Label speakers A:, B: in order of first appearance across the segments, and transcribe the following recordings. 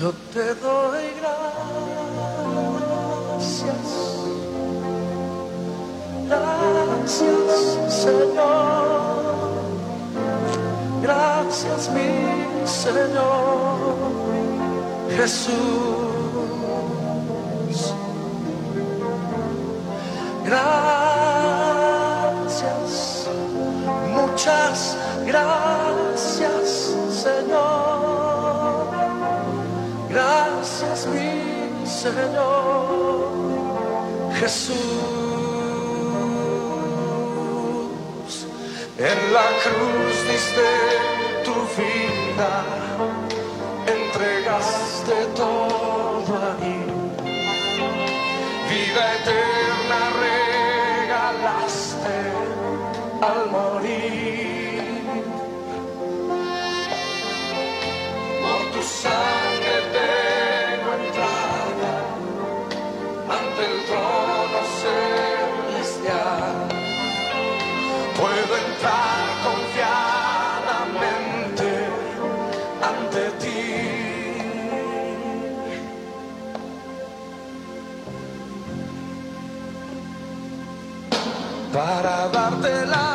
A: Yo te doy gracias. Gracias, Señor. Gracias, mi Señor. Jesús. Gracias, muchas gracias, Señor Jesús. En la cruz diste tu vida, entregaste todo Para darte las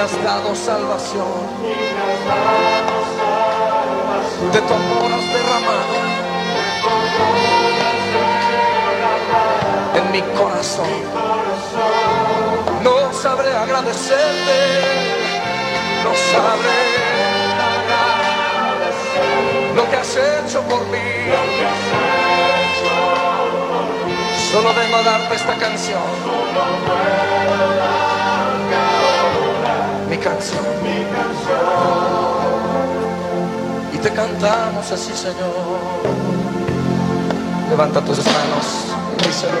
A: has dado salvación. De tu amor has derramado. En mi corazón. No sabré agradecerte. No sabré lo que has hecho por mí. Solo vengo a darte esta canción. Mi canción. Y te cantamos así, Señor. Levanta tus manos y díselo.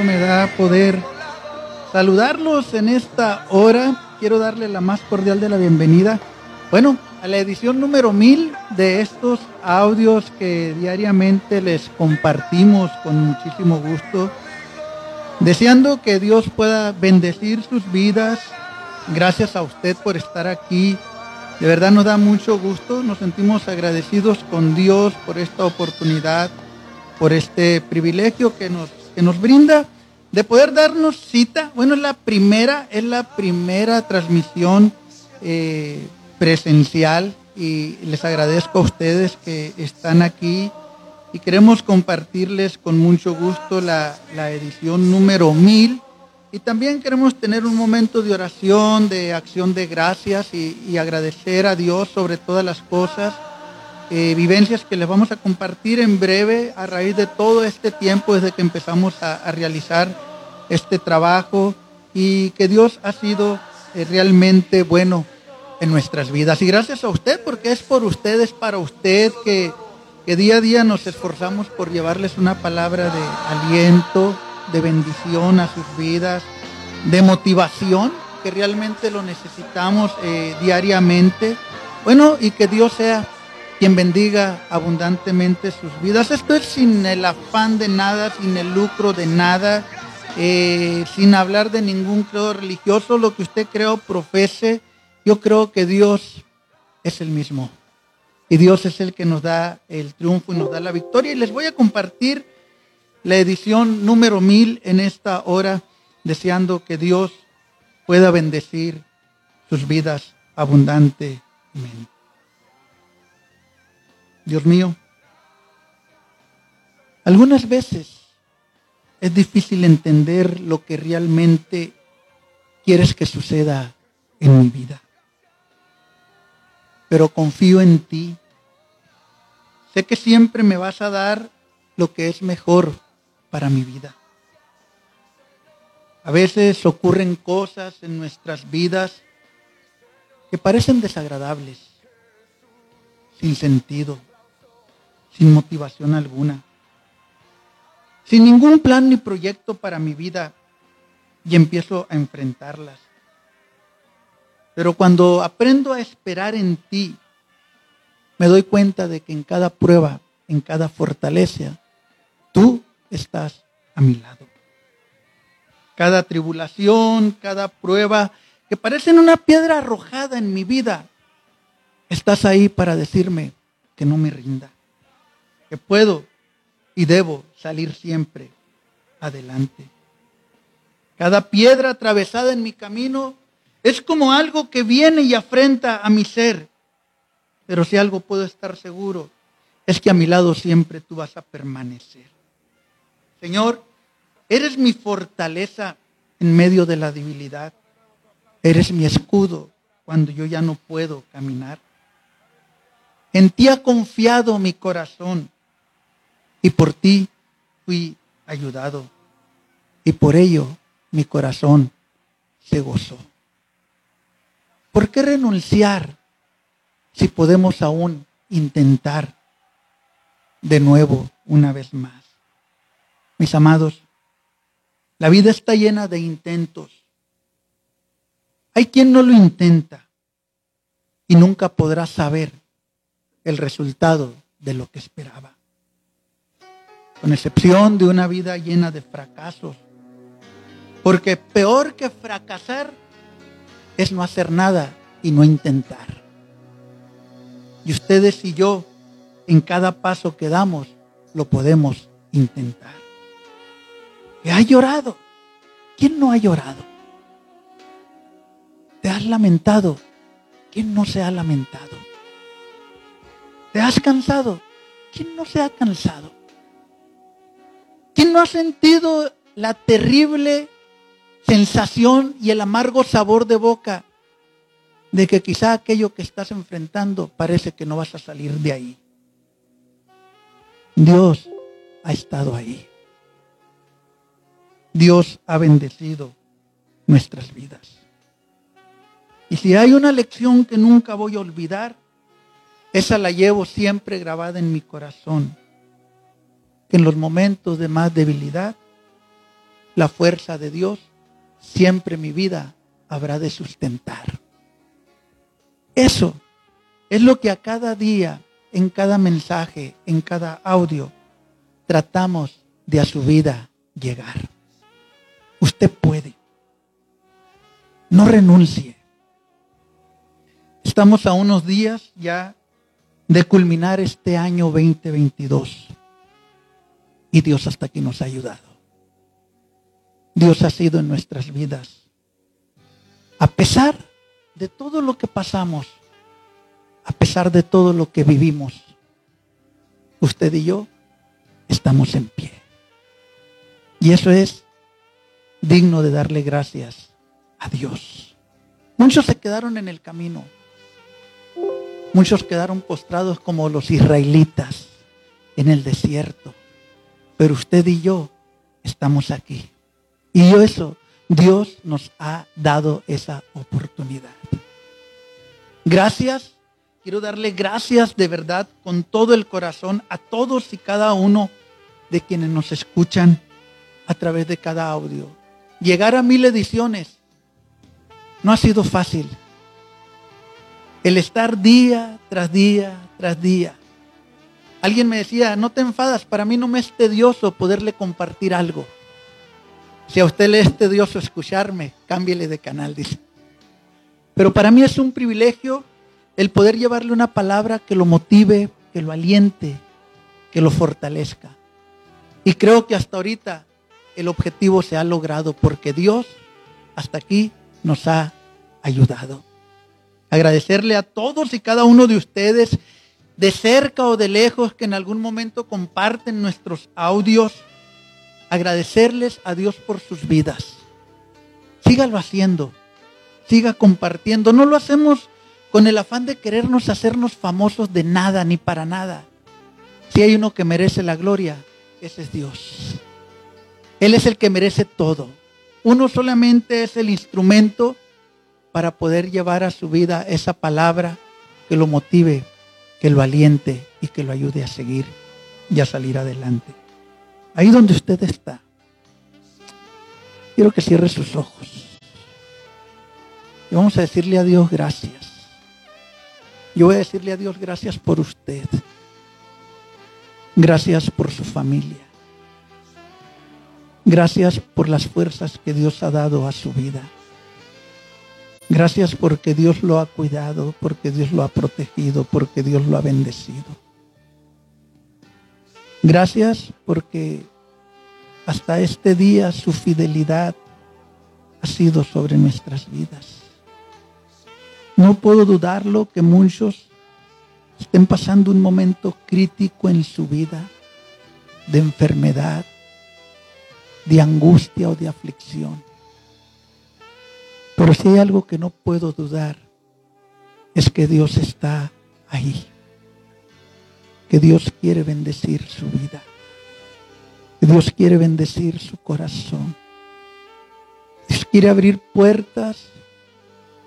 B: Me da poder saludarlos en esta hora. Quiero darle la más cordial de la bienvenida. Bueno, a la edición número 1000 de estos audios que diariamente les compartimos con muchísimo gusto. Deseando que Dios pueda bendecir sus vidas. Gracias a usted por estar aquí. De verdad nos da mucho gusto. Nos sentimos agradecidos con Dios por esta oportunidad, por este privilegio que nos, que nos brinda de poder darnos cita. Bueno, es la primera, es la primera transmisión eh, presencial y les agradezco a ustedes que están aquí y queremos compartirles con mucho gusto la, edición número 1000 y también queremos tener un momento de oración, de acción de gracias y, agradecer a Dios sobre todas las cosas, eh, vivencias que les vamos a compartir en breve a raíz de todo este tiempo desde que empezamos a, realizar este trabajo y que Dios ha sido eh, realmente bueno en nuestras vidas. Y gracias a usted porque es por usted, es para usted que que día a día nos esforzamos por llevarles una palabra de aliento, de bendición a sus vidas, de motivación, que realmente lo necesitamos eh, diariamente. Bueno, y que Dios sea quien bendiga abundantemente sus vidas. Esto es sin el afán de nada, sin el lucro de nada, eh, sin hablar de ningún credo religioso, lo que usted creo profese. Yo creo que Dios es el mismo. Y Dios es el que nos da el triunfo y nos da la victoria. Y les voy a compartir la edición número mil en esta hora, deseando que Dios pueda bendecir sus vidas abundantemente. Dios mío, algunas veces es difícil entender lo que realmente quieres que suceda en mi vida. Pero confío en ti Sé que siempre me vas a dar lo que es mejor para mi vida. A veces ocurren cosas en nuestras vidas que parecen desagradables, sin sentido, sin motivación alguna, sin ningún plan ni proyecto para mi vida y empiezo a enfrentarlas. Pero cuando aprendo a esperar en ti, me doy cuenta de que en cada prueba, en cada fortaleza, tú estás a mi lado. Cada tribulación, cada prueba que parecen una piedra arrojada en mi vida, estás ahí para decirme que no me rinda, que puedo y debo salir siempre adelante. Cada piedra atravesada en mi camino es como algo que viene y afrenta a mi ser pero si algo puedo estar seguro, es que a mi lado siempre tú vas a permanecer. Señor, eres mi fortaleza en medio de la debilidad. Eres mi escudo cuando yo ya no puedo caminar. En ti ha confiado mi corazón y por ti fui ayudado. Y por ello mi corazón se gozó. ¿Por qué renunciar si podemos aún intentar de nuevo una vez más. Mis amados, la vida está llena de intentos. Hay quien no lo intenta y nunca podrá saber el resultado de lo que esperaba. Con excepción de una vida llena de fracasos. Porque peor que fracasar es no hacer nada y no intentar. Y ustedes y yo, en cada paso que damos, lo podemos intentar. ¿Te ha llorado? ¿Quién no ha llorado? ¿Te has lamentado? ¿Quién no se ha lamentado? ¿Te has cansado? ¿Quién no se ha cansado? ¿Quién no ha sentido la terrible sensación y el amargo sabor de boca de que quizá aquello que estás enfrentando parece que no vas a salir de ahí. Dios ha estado ahí. Dios ha bendecido nuestras vidas. Y si hay una lección que nunca voy a olvidar, esa la llevo siempre grabada en mi corazón. En los momentos de más debilidad, la fuerza de Dios siempre mi vida habrá de sustentar. Eso es lo que a cada día, en cada mensaje, en cada audio, tratamos de a su vida llegar. Usted puede. No renuncie. Estamos a unos días ya de culminar este año 2022. Y Dios hasta aquí nos ha ayudado. Dios ha sido en nuestras vidas. A pesar de todo lo que pasamos, a pesar de todo lo que vivimos, usted y yo estamos en pie. Y eso es digno de darle gracias a Dios. Muchos se quedaron en el camino. Muchos quedaron postrados como los israelitas en el desierto. Pero usted y yo estamos aquí. Y eso, Dios nos ha dado esa oportunidad. Gracias. Quiero darle gracias de verdad con todo el corazón a todos y cada uno de quienes nos escuchan a través de cada audio. Llegar a mil ediciones no ha sido fácil. El estar día tras día tras día. Alguien me decía, no te enfadas, para mí no me es tedioso poderle compartir algo. Si a usted le es tedioso escucharme, cámbiele de canal, dice. Pero para mí es un privilegio el poder llevarle una palabra que lo motive, que lo aliente, que lo fortalezca. Y creo que hasta ahorita el objetivo se ha logrado porque Dios hasta aquí nos ha ayudado. Agradecerle a todos y cada uno de ustedes, de cerca o de lejos, que en algún momento comparten nuestros audios. Agradecerles a Dios por sus vidas. Sígalo haciendo. Siga compartiendo. No lo hacemos con el afán de querernos hacernos famosos de nada ni para nada. Si hay uno que merece la gloria, ese es Dios. Él es el que merece todo. Uno solamente es el instrumento para poder llevar a su vida esa palabra que lo motive, que lo aliente y que lo ayude a seguir y a salir adelante. Ahí donde usted está, quiero que cierre sus ojos. Y vamos a decirle a Dios gracias. Yo voy a decirle a Dios gracias por usted. Gracias por su familia. Gracias por las fuerzas que Dios ha dado a su vida. Gracias porque Dios lo ha cuidado, porque Dios lo ha protegido, porque Dios lo ha bendecido. Gracias porque hasta este día su fidelidad ha sido sobre nuestras vidas. No puedo dudarlo que muchos estén pasando un momento crítico en su vida de enfermedad, de angustia o de aflicción. Pero si hay algo que no puedo dudar, es que Dios está ahí. Que Dios quiere bendecir su vida. Que Dios quiere bendecir su corazón. Dios quiere abrir puertas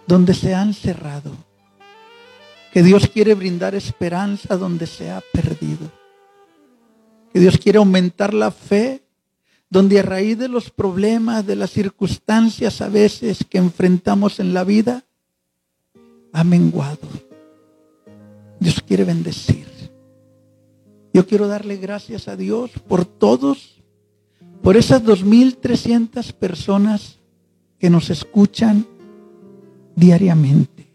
B: donde se han cerrado. Que Dios quiere brindar esperanza donde se ha perdido. Que Dios quiere aumentar la fe donde a raíz de los problemas, de las circunstancias a veces que enfrentamos en la vida, ha menguado. Dios quiere bendecir. Yo quiero darle gracias a Dios por todos, por esas 2.300 personas que nos escuchan diariamente.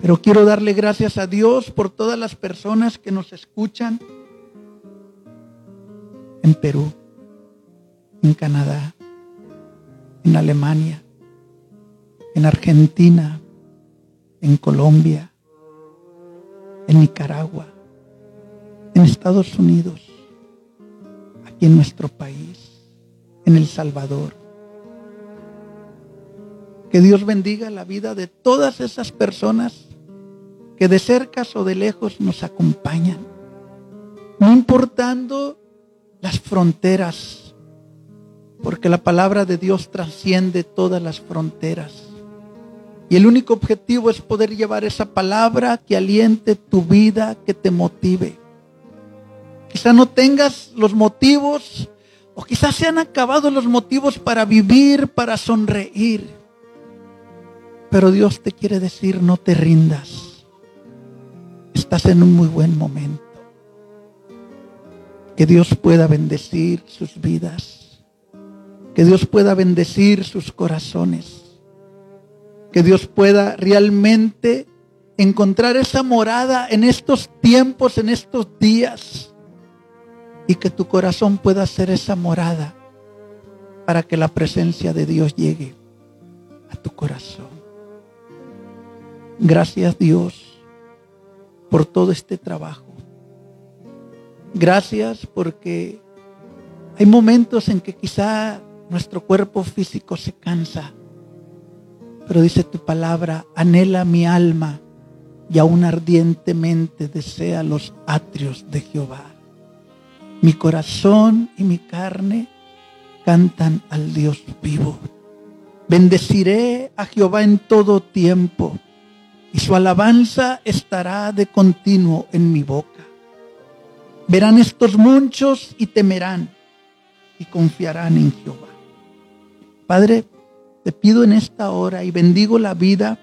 B: Pero quiero darle gracias a Dios por todas las personas que nos escuchan en Perú, en Canadá, en Alemania, en Argentina, en Colombia, en Nicaragua, en Estados Unidos, aquí en nuestro país, en El Salvador. Que Dios bendiga la vida de todas esas personas que de cerca o de lejos nos acompañan, no importando las fronteras, porque la palabra de Dios trasciende todas las fronteras. Y el único objetivo es poder llevar esa palabra que aliente tu vida, que te motive. Quizá no tengas los motivos o quizás se han acabado los motivos para vivir, para sonreír. Pero Dios te quiere decir, no te rindas. Estás en un muy buen momento. Que Dios pueda bendecir sus vidas. Que Dios pueda bendecir sus corazones. Que Dios pueda realmente encontrar esa morada en estos tiempos, en estos días. Y que tu corazón pueda ser esa morada para que la presencia de Dios llegue a tu corazón. Gracias Dios por todo este trabajo. Gracias porque hay momentos en que quizá nuestro cuerpo físico se cansa, pero dice tu palabra, anhela mi alma y aún ardientemente desea los atrios de Jehová. Mi corazón y mi carne cantan al Dios vivo. Bendeciré a Jehová en todo tiempo y su alabanza estará de continuo en mi boca. Verán estos muchos y temerán y confiarán en Jehová. Padre, te pido en esta hora y bendigo la vida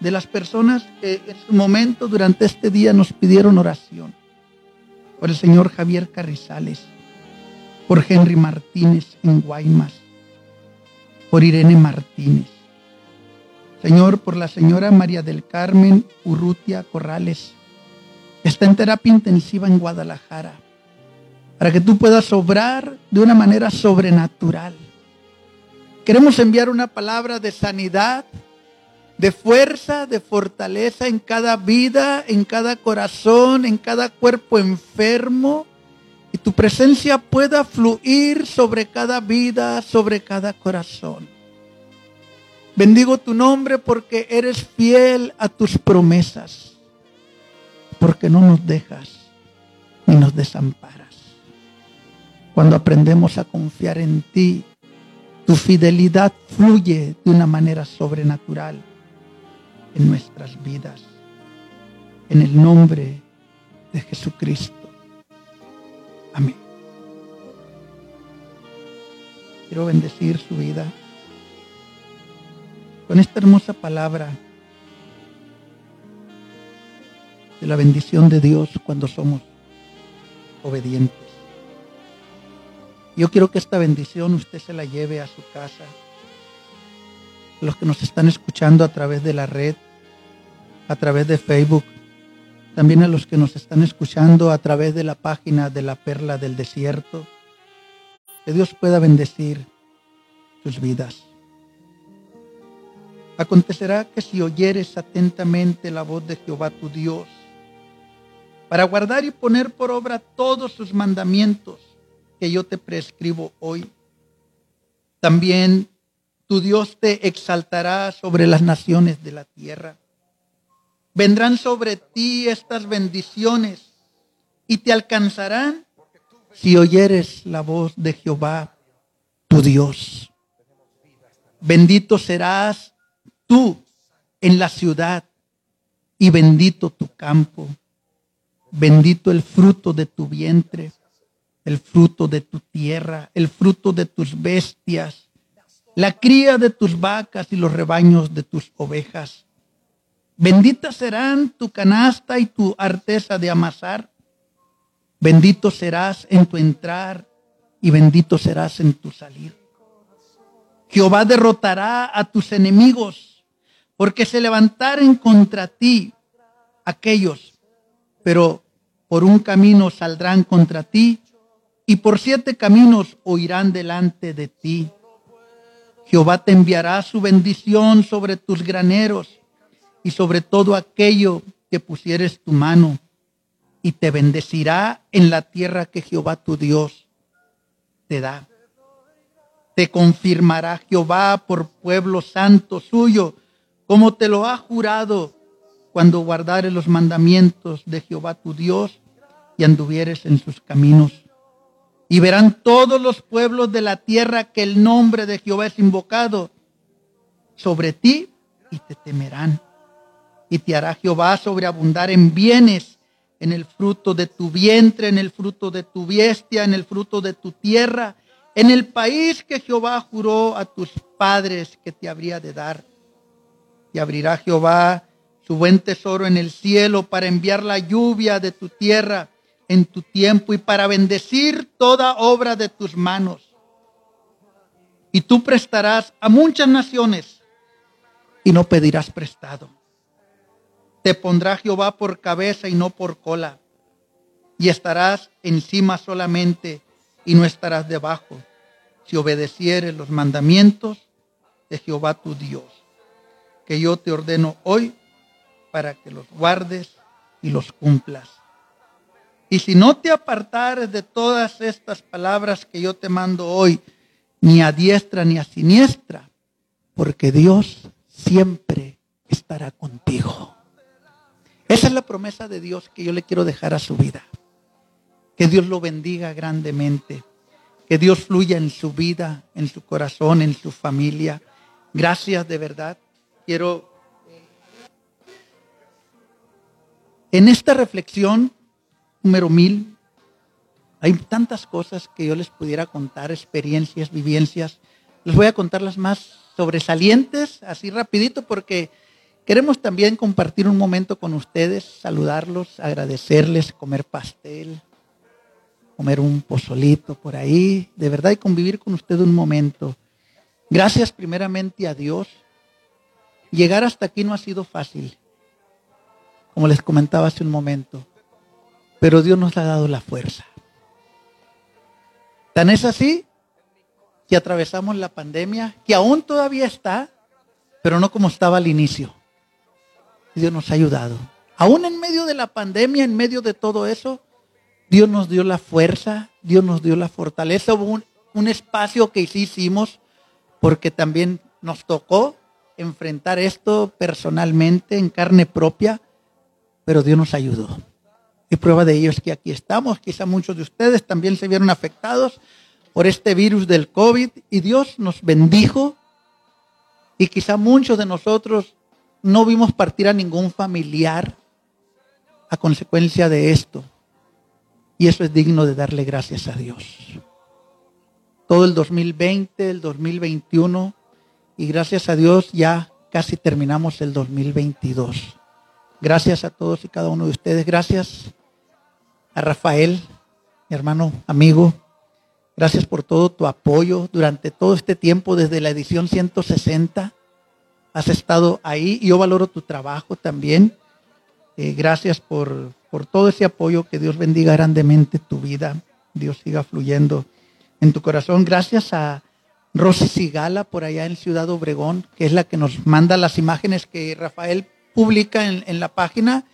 B: de las personas que en su momento durante este día nos pidieron oración. Por el señor Javier Carrizales, por Henry Martínez en Guaymas, por Irene Martínez, Señor, por la señora María del Carmen Urrutia Corrales, está en terapia intensiva en Guadalajara, para que tú puedas obrar de una manera sobrenatural. Queremos enviar una palabra de sanidad, de fuerza, de fortaleza en cada vida, en cada corazón, en cada cuerpo enfermo, y tu presencia pueda fluir sobre cada vida, sobre cada corazón. Bendigo tu nombre porque eres fiel a tus promesas, porque no nos dejas ni nos desamparas. Cuando aprendemos a confiar en ti, tu fidelidad fluye de una manera sobrenatural en nuestras vidas. En el nombre de Jesucristo. Amén. Quiero bendecir su vida con esta hermosa palabra de la bendición de Dios cuando somos obedientes. Yo quiero que esta bendición usted se la lleve a su casa. Los que nos están escuchando a través de la red, a través de Facebook, también a los que nos están escuchando a través de la página de la Perla del Desierto. Que Dios pueda bendecir sus vidas. Acontecerá que si oyeres atentamente la voz de Jehová tu Dios, para guardar y poner por obra todos sus mandamientos que yo te prescribo hoy, también tu Dios te exaltará sobre las naciones de la tierra. Vendrán sobre ti estas bendiciones y te alcanzarán si oyeres la voz de Jehová, tu Dios. Bendito serás tú en la ciudad y bendito tu campo, bendito el fruto de tu vientre, el fruto de tu tierra, el fruto de tus bestias, la cría de tus vacas y los rebaños de tus ovejas. Benditas serán tu canasta y tu arteza de amasar. Bendito serás en tu entrar y bendito serás en tu salir. Jehová derrotará a tus enemigos porque se levantaren contra ti aquellos, pero por un camino saldrán contra ti y por siete caminos oirán delante de ti. Jehová te enviará su bendición sobre tus graneros y sobre todo aquello que pusieres tu mano, y te bendecirá en la tierra que Jehová tu Dios te da. Te confirmará Jehová por pueblo santo suyo como te lo ha jurado cuando guardares los mandamientos de Jehová tu Dios y anduvieres en sus caminos. Y verán todos los pueblos de la tierra que el nombre de Jehová es invocado sobre ti y te temerán. Y te hará Jehová sobreabundar en bienes, en el fruto de tu vientre, en el fruto de tu bestia, en el fruto de tu tierra, en el país que Jehová juró a tus padres que te habría de dar. Y abrirá Jehová su buen tesoro en el cielo para enviar la lluvia de tu tierra en tu tiempo y para bendecir toda obra de tus manos. Y tú prestarás a muchas naciones y no pedirás prestado. Te pondrá Jehová por cabeza y no por cola. Y estarás encima solamente y no estarás debajo, si obedecieres los mandamientos de Jehová tu Dios, que yo te ordeno hoy para que los guardes y los cumplas. Y si no te apartares de todas estas palabras que yo te mando hoy, ni a diestra ni a siniestra, porque Dios siempre estará contigo. Esa es la promesa de Dios que yo le quiero dejar a su vida. Que Dios lo bendiga grandemente. Que Dios fluya en su vida, en su corazón, en su familia. Gracias de verdad. Quiero en esta reflexión número mil. Hay tantas cosas que yo les pudiera contar, experiencias, vivencias. Les voy a contar las más sobresalientes, así rapidito, porque queremos también compartir un momento con ustedes, saludarlos, agradecerles, comer pastel, comer un pozolito por ahí, de verdad, y convivir con ustedes un momento. Gracias primeramente a Dios. Llegar hasta aquí no ha sido fácil, como les comentaba hace un momento. Pero Dios nos ha dado la fuerza. Tan es así que atravesamos la pandemia, que aún todavía está, pero no como estaba al inicio. Dios nos ha ayudado. Aún en medio de la pandemia, en medio de todo eso, Dios nos dio la fuerza, Dios nos dio la fortaleza. Hubo un, un espacio que hicimos porque también nos tocó enfrentar esto personalmente, en carne propia, pero Dios nos ayudó. Y prueba de ello es que aquí estamos. Quizá muchos de ustedes también se vieron afectados por este virus del COVID y Dios nos bendijo. Y quizá muchos de nosotros no vimos partir a ningún familiar a consecuencia de esto. Y eso es digno de darle gracias a Dios. Todo el 2020, el 2021 y gracias a Dios ya casi terminamos el 2022. Gracias a todos y cada uno de ustedes. Gracias a Rafael, mi hermano, amigo. Gracias por todo tu apoyo durante todo este tiempo, desde la edición 160. Has estado ahí y yo valoro tu trabajo también. Eh, gracias por, por todo ese apoyo. Que Dios bendiga grandemente tu vida. Dios siga fluyendo en tu corazón. Gracias a Rosy Sigala por allá en Ciudad Obregón, que es la que nos manda las imágenes que Rafael publica en, en la página.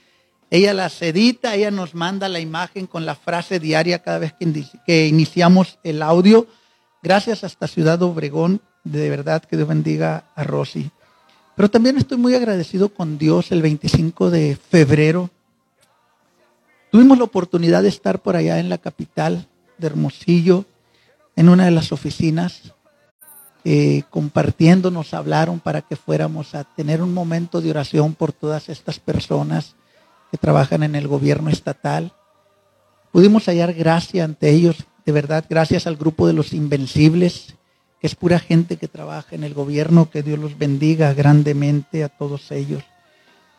B: Ella las edita, ella nos manda la imagen con la frase diaria cada vez que, iniciamos el audio. Gracias hasta Ciudad Obregón, de verdad que Dios bendiga a Rosy. Pero también estoy muy agradecido con Dios el 25 de febrero. Tuvimos la oportunidad de estar por allá en la capital de Hermosillo, en una de las oficinas, eh, compartiendo, nos hablaron para que fuéramos a tener un momento de oración por todas estas personas que trabajan en el gobierno estatal. Pudimos hallar gracia ante ellos, de verdad, gracias al grupo de los invencibles, que es pura gente que trabaja en el gobierno, que Dios los bendiga grandemente a todos ellos.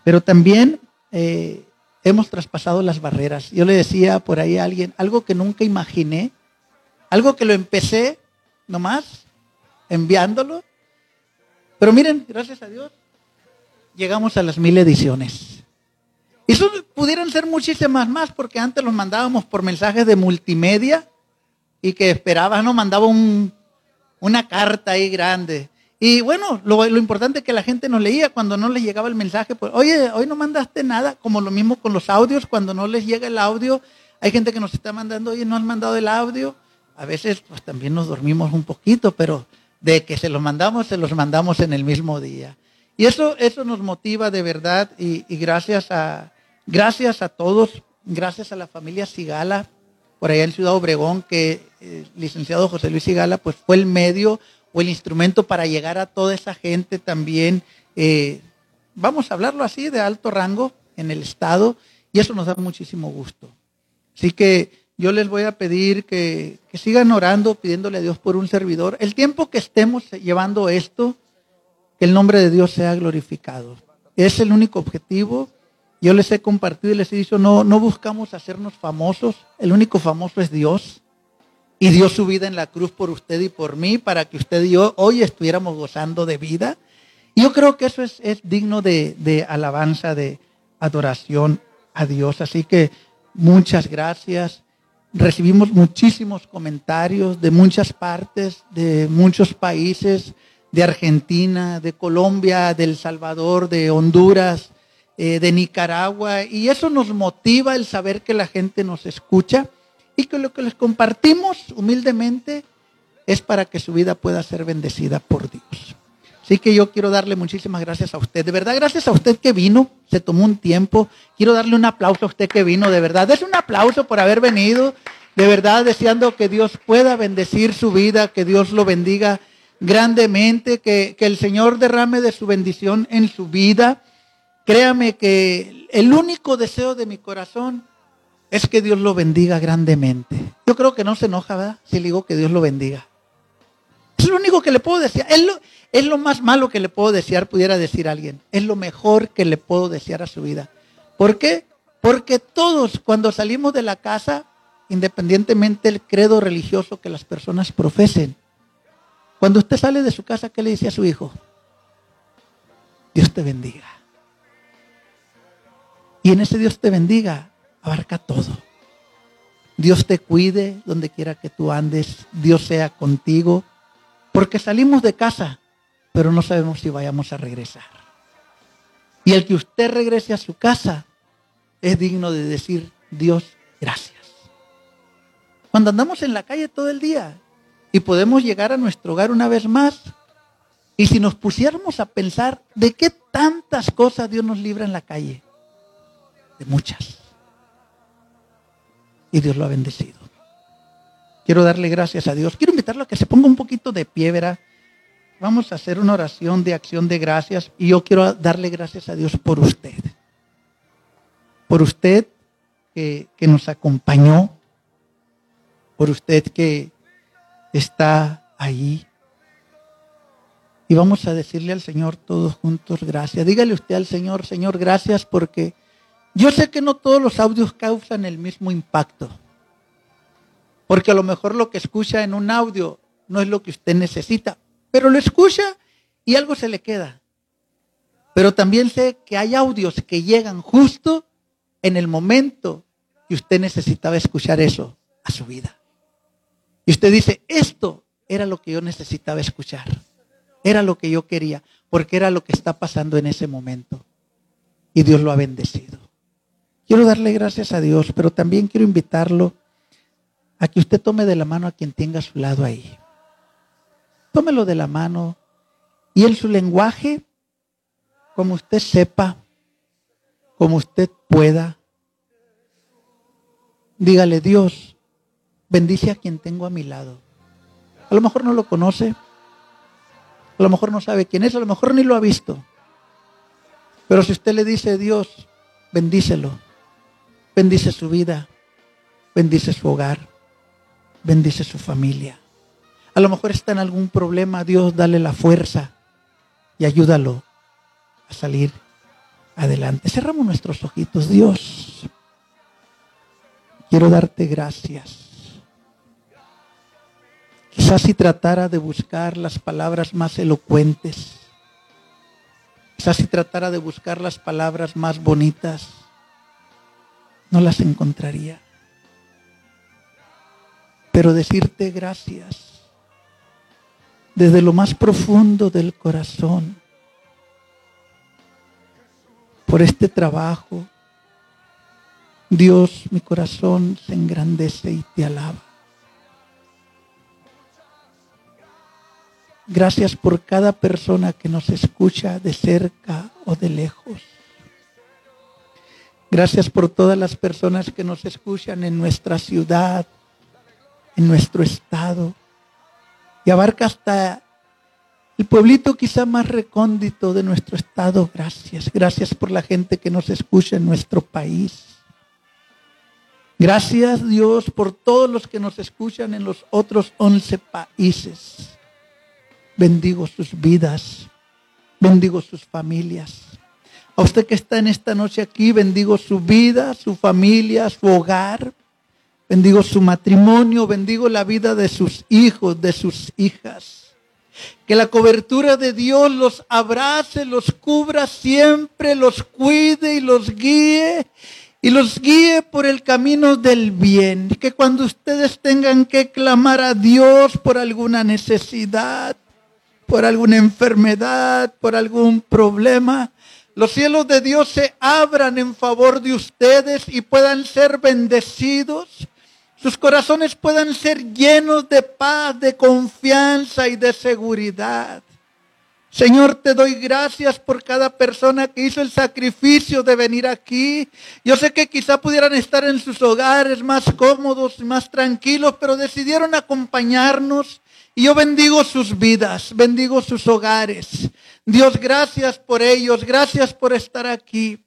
B: Pero también eh, hemos traspasado las barreras. Yo le decía por ahí a alguien, algo que nunca imaginé, algo que lo empecé nomás enviándolo. Pero miren, gracias a Dios, llegamos a las mil ediciones. Y eso pudieran ser muchísimas más, porque antes los mandábamos por mensajes de multimedia y que esperabas, no mandaba un, una carta ahí grande. Y bueno, lo, importante es que la gente nos leía cuando no les llegaba el mensaje, pues, oye, hoy no mandaste nada, como lo mismo con los audios, cuando no les llega el audio, hay gente que nos está mandando, oye, no has mandado el audio. A veces pues también nos dormimos un poquito, pero de que se los mandamos, se los mandamos en el mismo día. Y eso, eso nos motiva de verdad y gracias a, Gracias a todos, gracias a la familia Sigala por allá en Ciudad Obregón, que el eh, licenciado José Luis Igala, pues fue el medio o el instrumento para llegar a toda esa gente también, eh, vamos a hablarlo así, de alto rango en el Estado, y eso nos da muchísimo gusto. Así que yo les voy a pedir que, que sigan orando, pidiéndole a Dios por un servidor. El tiempo que estemos llevando esto, que el nombre de Dios sea glorificado. Es el único objetivo. Yo les he compartido y les he dicho, no, no buscamos hacernos famosos. El único famoso es Dios. Y dio su vida en la cruz por usted y por mí para que usted y yo hoy estuviéramos gozando de vida. Y yo creo que eso es, es digno de, de alabanza, de adoración a Dios. Así que muchas gracias. Recibimos muchísimos comentarios de muchas partes, de muchos países de Argentina, de Colombia, de El Salvador, de Honduras, eh, de Nicaragua, y eso nos motiva el saber que la gente nos escucha y que lo que les compartimos humildemente es para que su vida pueda ser bendecida por Dios. Así que yo quiero darle muchísimas gracias a usted. De verdad, gracias a usted que vino, se tomó un tiempo. Quiero darle un aplauso a usted que vino, de verdad. Es un aplauso por haber venido. De verdad, deseando que Dios pueda bendecir su vida, que Dios lo bendiga grandemente, que, el Señor derrame de su bendición en su vida. Créame que el único deseo de mi corazón es que Dios lo bendiga grandemente. Yo creo que no se enoja, ¿verdad? Si le digo que Dios lo bendiga. Es lo único que le puedo decir. Es lo, es lo más malo que le puedo desear, pudiera decir alguien. Es lo mejor que le puedo desear a su vida. ¿Por qué? Porque todos cuando salimos de la casa, independientemente del credo religioso que las personas profesen, cuando usted sale de su casa, ¿qué le dice a su hijo? Dios te bendiga. Y en ese Dios te bendiga, abarca todo. Dios te cuide donde quiera que tú andes, Dios sea contigo, porque salimos de casa, pero no sabemos si vayamos a regresar. Y el que usted regrese a su casa es digno de decir, Dios, gracias. Cuando andamos en la calle todo el día, y podemos llegar a nuestro hogar una vez más. Y si nos pusiéramos a pensar de qué tantas cosas Dios nos libra en la calle, de muchas. Y Dios lo ha bendecido. Quiero darle gracias a Dios. Quiero invitarlo a que se ponga un poquito de pie, ¿verdad? Vamos a hacer una oración de acción de gracias y yo quiero darle gracias a Dios por usted. Por usted que, que nos acompañó, por usted que, está ahí. Y vamos a decirle al Señor todos juntos gracias. Dígale usted al Señor, Señor, gracias porque yo sé que no todos los audios causan el mismo impacto. Porque a lo mejor lo que escucha en un audio no es lo que usted necesita, pero lo escucha y algo se le queda. Pero también sé que hay audios que llegan justo en el momento que usted necesitaba escuchar eso a su vida. Y usted dice, esto era lo que yo necesitaba escuchar. Era lo que yo quería, porque era lo que está pasando en ese momento. Y Dios lo ha bendecido. Quiero darle gracias a Dios, pero también quiero invitarlo a que usted tome de la mano a quien tenga a su lado ahí. Tómelo de la mano y en su lenguaje, como usted sepa, como usted pueda, dígale Dios, bendice a quien tengo a mi lado. A lo mejor no lo conoce, a lo mejor no sabe quién es, a lo mejor ni lo ha visto. Pero si usted le dice Dios, bendícelo, bendice su vida, bendice su hogar, bendice su familia. A lo mejor está en algún problema, Dios dale la fuerza y ayúdalo a salir adelante. Cerramos nuestros ojitos, Dios. Quiero darte gracias Quizás si tratara de buscar las palabras más elocuentes, quizás si tratara de buscar las palabras más bonitas, no las encontraría. Pero decirte gracias desde lo más profundo del corazón por este trabajo. Dios, mi corazón se engrandece y te alaba. Gracias por cada persona que nos escucha de cerca o de lejos. Gracias por todas las personas que nos escuchan en nuestra ciudad, en nuestro estado. Y abarca hasta el pueblito quizá más recóndito de nuestro estado. Gracias. Gracias por la gente que nos escucha en nuestro país. Gracias Dios por todos los que nos escuchan en los otros 11 países. Bendigo sus vidas. Bendigo sus familias. A usted que está en esta noche aquí, bendigo su vida, su familia, su hogar. Bendigo su matrimonio, bendigo la vida de sus hijos, de sus hijas. Que la cobertura de Dios los abrace, los cubra siempre, los cuide y los guíe y los guíe por el camino del bien. Que cuando ustedes tengan que clamar a Dios por alguna necesidad, por alguna enfermedad, por algún problema, los cielos de Dios se abran en favor de ustedes y puedan ser bendecidos. Sus corazones puedan ser llenos de paz, de confianza y de seguridad. Señor, te doy gracias por cada persona que hizo el sacrificio de venir aquí. Yo sé que quizá pudieran estar en sus hogares más cómodos, y más tranquilos, pero decidieron acompañarnos. Y yo bendigo sus vidas, bendigo sus hogares. Dios, gracias por ellos, gracias por estar aquí.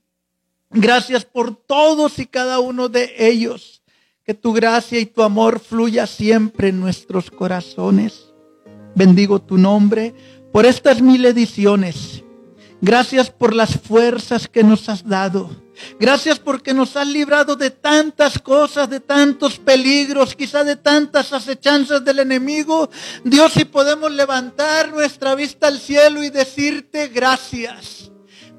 B: Gracias por todos y cada uno de ellos. Que tu gracia y tu amor fluya siempre en nuestros corazones. Bendigo tu nombre por estas mil ediciones. Gracias por las fuerzas que nos has dado. Gracias porque nos has librado de tantas cosas, de tantos peligros, quizá de tantas acechanzas del enemigo. Dios, si podemos levantar nuestra vista al cielo y decirte gracias.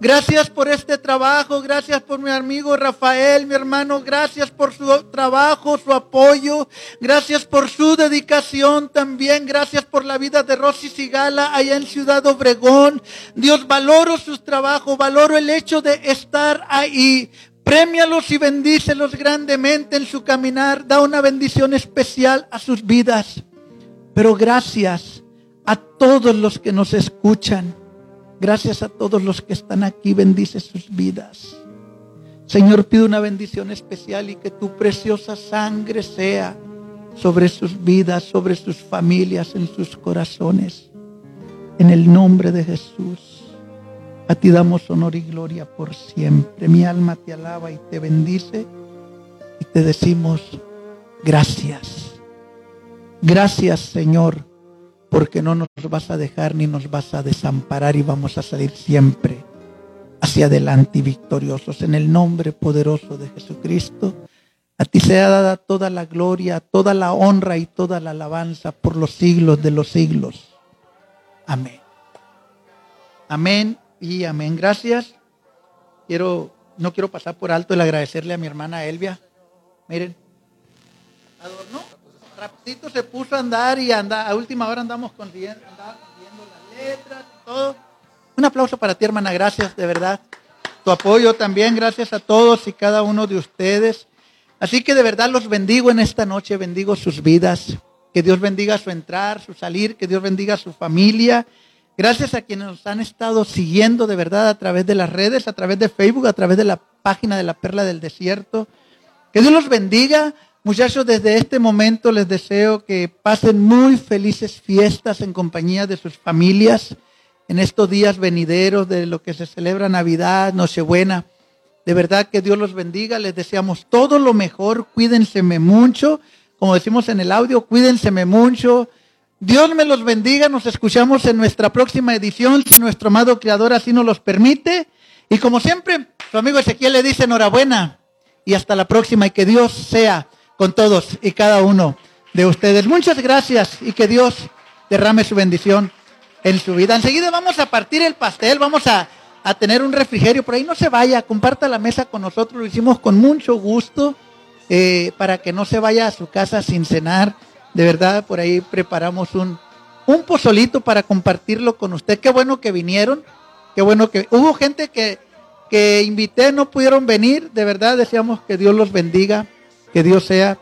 B: Gracias por este trabajo, gracias por mi amigo Rafael, mi hermano, gracias por su trabajo, su apoyo, gracias por su dedicación también, gracias por la vida de Rosy Sigala allá en Ciudad Obregón. Dios, valoro sus trabajos, valoro el hecho de estar ahí. Premialos y bendícelos grandemente en su caminar. Da una bendición especial a sus vidas. Pero gracias a todos los que nos escuchan. Gracias a todos los que están aquí, bendice sus vidas. Señor, pido una bendición especial y que tu preciosa sangre sea sobre sus vidas, sobre sus familias, en sus corazones. En el nombre de Jesús. A ti damos honor y gloria por siempre. Mi alma te alaba y te bendice y te decimos gracias. Gracias Señor porque no nos vas a dejar ni nos vas a desamparar y vamos a salir siempre hacia adelante y victoriosos. En el nombre poderoso de Jesucristo, a ti sea dada toda la gloria, toda la honra y toda la alabanza por los siglos de los siglos. Amén. Amén y amén. Gracias. Quiero, no quiero pasar por alto el agradecerle a mi hermana Elvia. Miren, adornó rapidito se puso a andar y anda, a última hora andamos consiguiendo, las letras y todo. Un aplauso para ti, hermana, gracias, de verdad. Tu apoyo también, gracias a todos y cada uno de ustedes. Así que de verdad los bendigo en esta noche, bendigo sus vidas. Que Dios bendiga su entrar, su salir, que Dios bendiga su familia. Gracias a quienes nos han estado siguiendo de verdad a través de las redes, a través de Facebook, a través de la página de la Perla del Desierto. Que Dios los bendiga. Muchachos, desde este momento les deseo que pasen muy felices fiestas en compañía de sus familias en estos días venideros de lo que se celebra Navidad, Nochebuena. De verdad que Dios los bendiga, les deseamos todo lo mejor, cuídense mucho, como decimos en el audio, cuídense mucho. Dios me los bendiga, nos escuchamos en nuestra próxima edición, si nuestro amado Creador así nos los permite. Y como siempre, su amigo Ezequiel le dice enhorabuena y hasta la próxima y que Dios sea con todos y cada uno de ustedes. Muchas gracias y que Dios derrame su bendición en su vida. Enseguida vamos a partir el pastel, vamos a, tener un refrigerio por ahí. No se vaya, comparta la mesa con nosotros, lo hicimos con mucho gusto eh, para que no se vaya a su casa sin cenar. De verdad, por ahí preparamos un, un pozolito para compartirlo con usted. Qué bueno que vinieron, qué bueno que hubo gente que, que invité, no pudieron venir. De verdad, deseamos que Dios los bendiga que Dios sea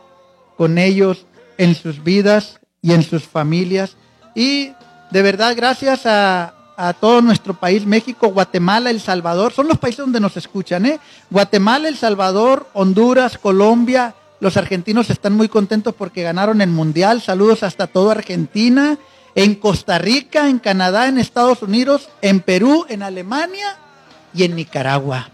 B: con ellos en sus vidas y en sus familias. Y de verdad, gracias a, a todo nuestro país, México, Guatemala, El Salvador, son los países donde nos escuchan, ¿eh? Guatemala, El Salvador, Honduras, Colombia, los argentinos están muy contentos porque ganaron el Mundial, saludos hasta toda Argentina, en Costa Rica, en Canadá, en Estados Unidos, en Perú, en Alemania y en Nicaragua.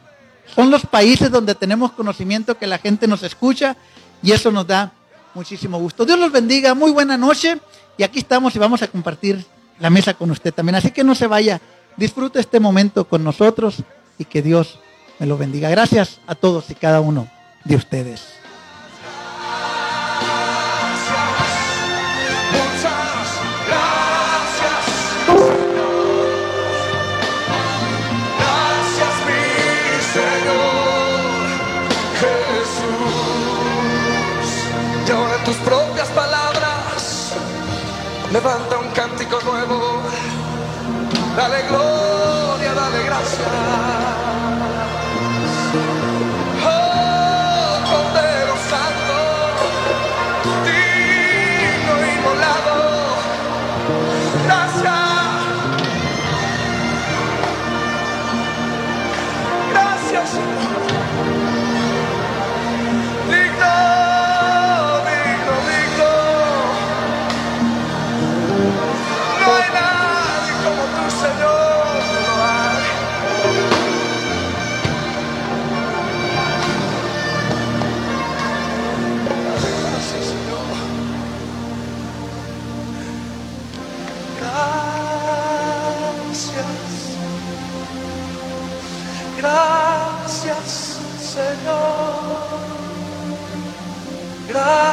B: Son los países donde tenemos conocimiento que la gente nos escucha y eso nos da muchísimo gusto. Dios los bendiga, muy buena noche y aquí estamos y vamos a compartir la mesa con usted también. Así que no se vaya, disfrute este momento con nosotros y que Dios me lo bendiga. Gracias a todos y cada uno de ustedes.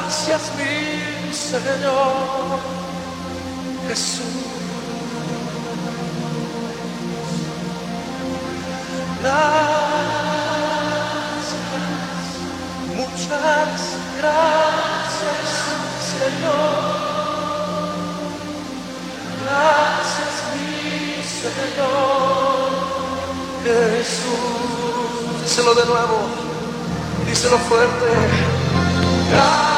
A: Gracias mi Señor Jesús. Gracias, muchas gracias Señor. Gracias mi Señor Jesús. Díselo de nuevo, díselo fuerte. God.